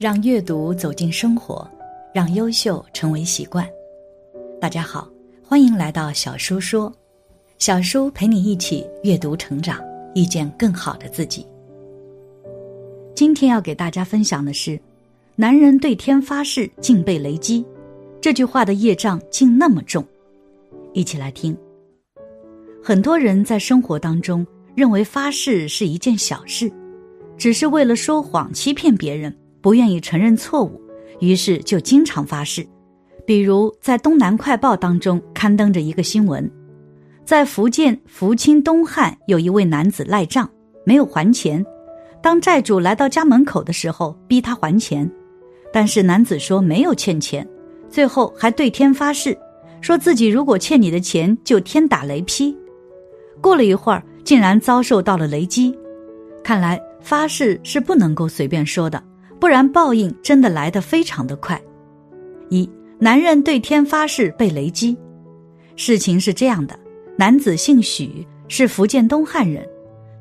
让阅读走进生活，让优秀成为习惯。大家好，欢迎来到小叔说，小叔陪你一起阅读成长，遇见更好的自己。今天要给大家分享的是：男人对天发誓竟被雷击，这句话的业障竟那么重。一起来听。很多人在生活当中认为发誓是一件小事，只是为了说谎欺骗别人。不愿意承认错误，于是就经常发誓。比如在《东南快报》当中刊登着一个新闻，在福建福清东汉有一位男子赖账没有还钱，当债主来到家门口的时候，逼他还钱，但是男子说没有欠钱，最后还对天发誓，说自己如果欠你的钱就天打雷劈。过了一会儿，竟然遭受到了雷击。看来发誓是不能够随便说的。不然报应真的来得非常的快。一男人对天发誓被雷击，事情是这样的：男子姓许，是福建东汉人，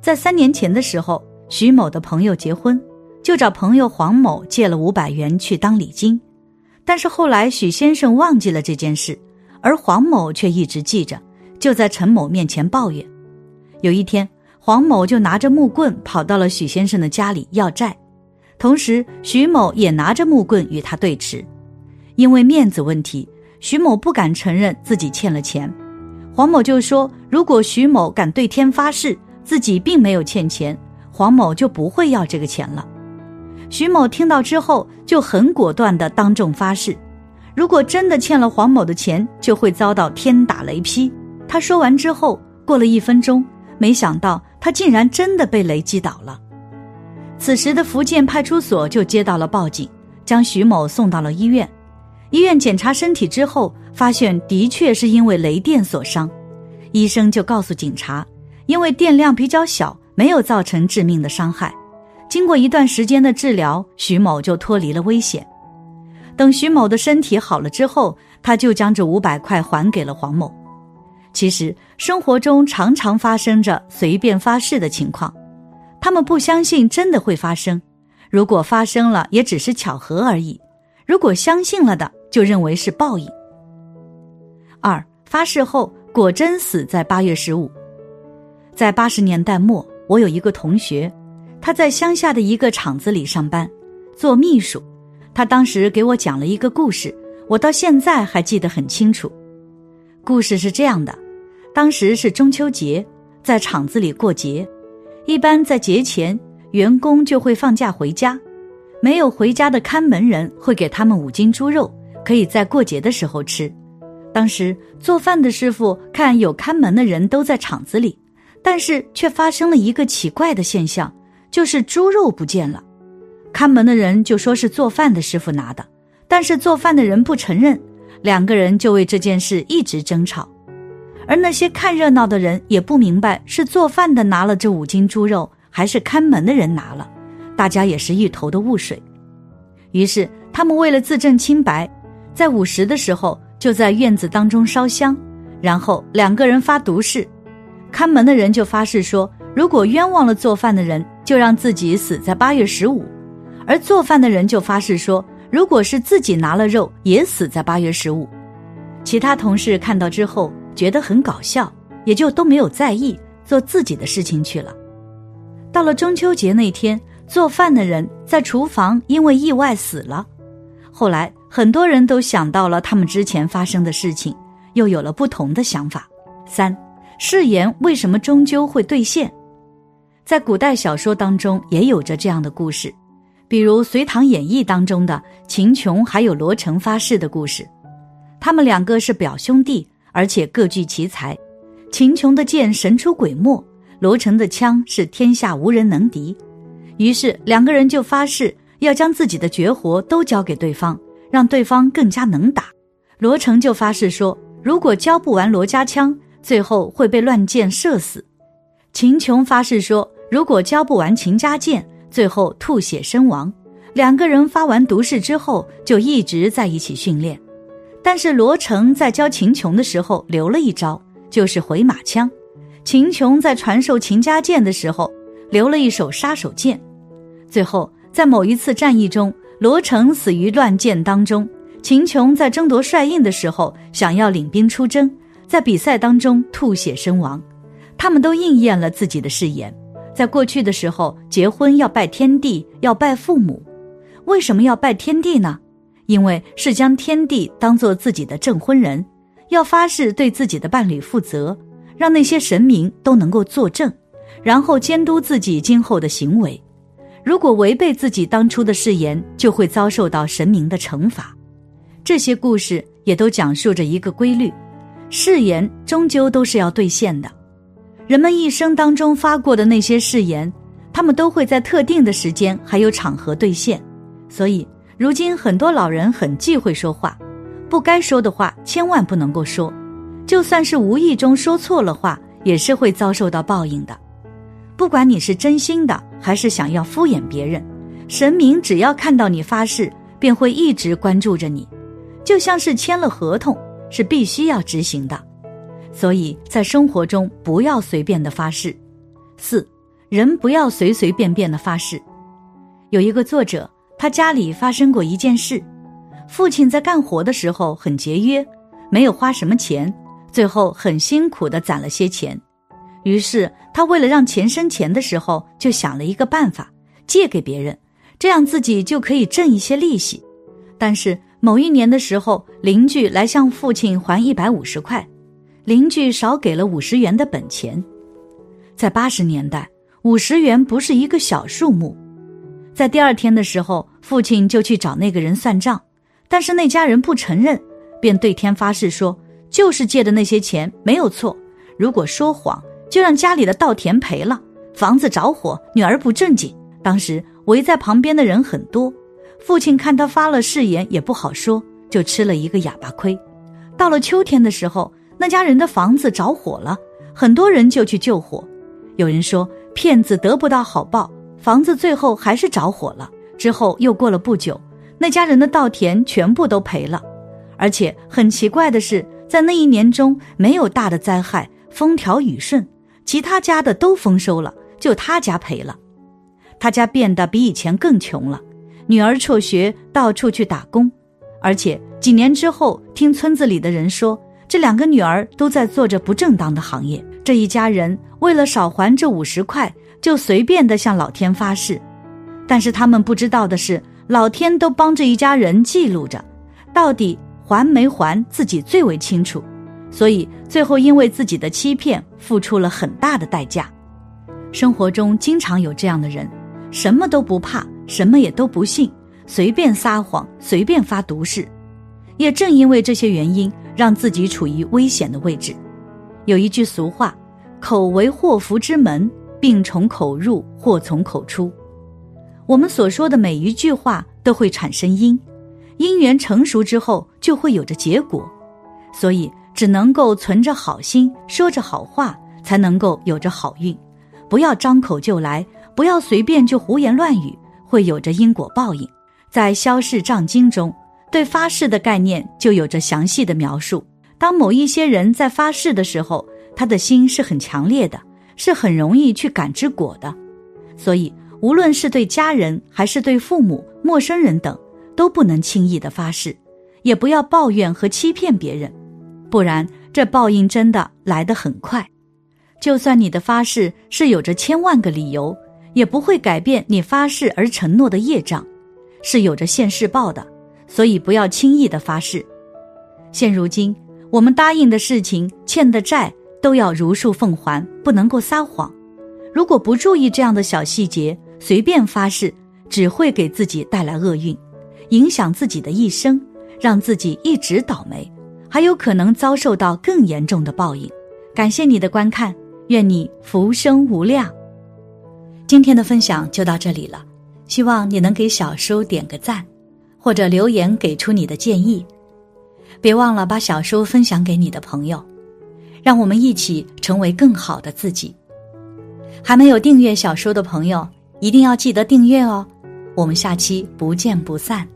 在三年前的时候，许某的朋友结婚，就找朋友黄某借了五百元去当礼金，但是后来许先生忘记了这件事，而黄某却一直记着，就在陈某面前抱怨。有一天，黄某就拿着木棍跑到了许先生的家里要债。同时，徐某也拿着木棍与他对峙，因为面子问题，徐某不敢承认自己欠了钱。黄某就说：“如果徐某敢对天发誓自己并没有欠钱，黄某就不会要这个钱了。”徐某听到之后就很果断地当众发誓：“如果真的欠了黄某的钱，就会遭到天打雷劈。”他说完之后，过了一分钟，没想到他竟然真的被雷击倒了。此时的福建派出所就接到了报警，将徐某送到了医院。医院检查身体之后，发现的确是因为雷电所伤。医生就告诉警察，因为电量比较小，没有造成致命的伤害。经过一段时间的治疗，徐某就脱离了危险。等徐某的身体好了之后，他就将这五百块还给了黄某。其实生活中常常发生着随便发誓的情况。他们不相信真的会发生，如果发生了，也只是巧合而已；如果相信了的，就认为是报应。二发誓后果真死在八月十五，在八十年代末，我有一个同学，他在乡下的一个厂子里上班，做秘书。他当时给我讲了一个故事，我到现在还记得很清楚。故事是这样的：当时是中秋节，在厂子里过节。一般在节前，员工就会放假回家，没有回家的看门人会给他们五斤猪肉，可以在过节的时候吃。当时做饭的师傅看有看门的人都在厂子里，但是却发生了一个奇怪的现象，就是猪肉不见了。看门的人就说是做饭的师傅拿的，但是做饭的人不承认，两个人就为这件事一直争吵。而那些看热闹的人也不明白是做饭的拿了这五斤猪肉，还是看门的人拿了，大家也是一头的雾水。于是他们为了自证清白，在午时的时候就在院子当中烧香，然后两个人发毒誓，看门的人就发誓说，如果冤枉了做饭的人，就让自己死在八月十五；而做饭的人就发誓说，如果是自己拿了肉，也死在八月十五。其他同事看到之后。觉得很搞笑，也就都没有在意，做自己的事情去了。到了中秋节那天，做饭的人在厨房因为意外死了。后来很多人都想到了他们之前发生的事情，又有了不同的想法。三，誓言为什么终究会兑现？在古代小说当中也有着这样的故事，比如《隋唐演义》当中的秦琼还有罗成发誓的故事，他们两个是表兄弟。而且各具奇才，秦琼的剑神出鬼没，罗成的枪是天下无人能敌。于是两个人就发誓要将自己的绝活都交给对方，让对方更加能打。罗成就发誓说，如果教不完罗家枪，最后会被乱箭射死。秦琼发誓说，如果教不完秦家剑，最后吐血身亡。两个人发完毒誓之后，就一直在一起训练。但是罗成在教秦琼的时候留了一招，就是回马枪；秦琼在传授秦家剑的时候留了一手杀手锏。最后在某一次战役中，罗成死于乱箭当中，秦琼在争夺帅印的时候想要领兵出征，在比赛当中吐血身亡。他们都应验了自己的誓言。在过去的时候，结婚要拜天地，要拜父母。为什么要拜天地呢？因为是将天地当做自己的证婚人，要发誓对自己的伴侣负责，让那些神明都能够作证，然后监督自己今后的行为。如果违背自己当初的誓言，就会遭受到神明的惩罚。这些故事也都讲述着一个规律：誓言终究都是要兑现的。人们一生当中发过的那些誓言，他们都会在特定的时间还有场合兑现。所以，如今很多老人很忌讳说话，不该说的话千万不能够说，就算是无意中说错了话，也是会遭受到报应的。不管你是真心的还是想要敷衍别人，神明只要看到你发誓，便会一直关注着你，就像是签了合同，是必须要执行的。所以在生活中不要随便的发誓。四，人不要随随便便的发誓。有一个作者，他家里发生过一件事，父亲在干活的时候很节约，没有花什么钱，最后很辛苦的攒了些钱。于是他为了让钱生钱的时候，就想了一个办法，借给别人，这样自己就可以挣一些利息。但是某一年的时候，邻居来向父亲还一百五十块。邻居少给了五十元的本钱，在八十年代，五十元不是一个小数目。在第二天的时候，父亲就去找那个人算账，但是那家人不承认，便对天发誓说：“就是借的那些钱没有错，如果说谎，就让家里的稻田赔了，房子着火，女儿不正经。”当时围在旁边的人很多，父亲看他发了誓言，也不好说，就吃了一个哑巴亏。到了秋天的时候。那家人的房子着火了，很多人就去救火。有人说骗子得不到好报，房子最后还是着火了。之后又过了不久，那家人的稻田全部都赔了。而且很奇怪的是，在那一年中没有大的灾害，风调雨顺，其他家的都丰收了，就他家赔了。他家变得比以前更穷了，女儿辍学，到处去打工，而且几年之后，听村子里的人说。这两个女儿都在做着不正当的行业，这一家人为了少还这五十块，就随便的向老天发誓。但是他们不知道的是，老天都帮这一家人记录着，到底还没还自己最为清楚。所以最后因为自己的欺骗，付出了很大的代价。生活中经常有这样的人，什么都不怕，什么也都不信，随便撒谎，随便发毒誓。也正因为这些原因。让自己处于危险的位置。有一句俗话：“口为祸福之门，病从口入，祸从口出。”我们所说的每一句话都会产生因，因缘成熟之后就会有着结果。所以只能够存着好心，说着好话，才能够有着好运。不要张口就来，不要随便就胡言乱语，会有着因果报应。在《消世藏经》中。对发誓的概念就有着详细的描述。当某一些人在发誓的时候，他的心是很强烈的，是很容易去感知果的。所以，无论是对家人还是对父母、陌生人等，都不能轻易的发誓，也不要抱怨和欺骗别人，不然这报应真的来得很快。就算你的发誓是有着千万个理由，也不会改变你发誓而承诺的业障，是有着现世报的。所以不要轻易的发誓。现如今，我们答应的事情、欠的债都要如数奉还，不能够撒谎。如果不注意这样的小细节，随便发誓，只会给自己带来厄运，影响自己的一生，让自己一直倒霉，还有可能遭受到更严重的报应。感谢你的观看，愿你福生无量。今天的分享就到这里了，希望你能给小叔点个赞。或者留言给出你的建议，别忘了把小书分享给你的朋友，让我们一起成为更好的自己。还没有订阅小书的朋友，一定要记得订阅哦！我们下期不见不散。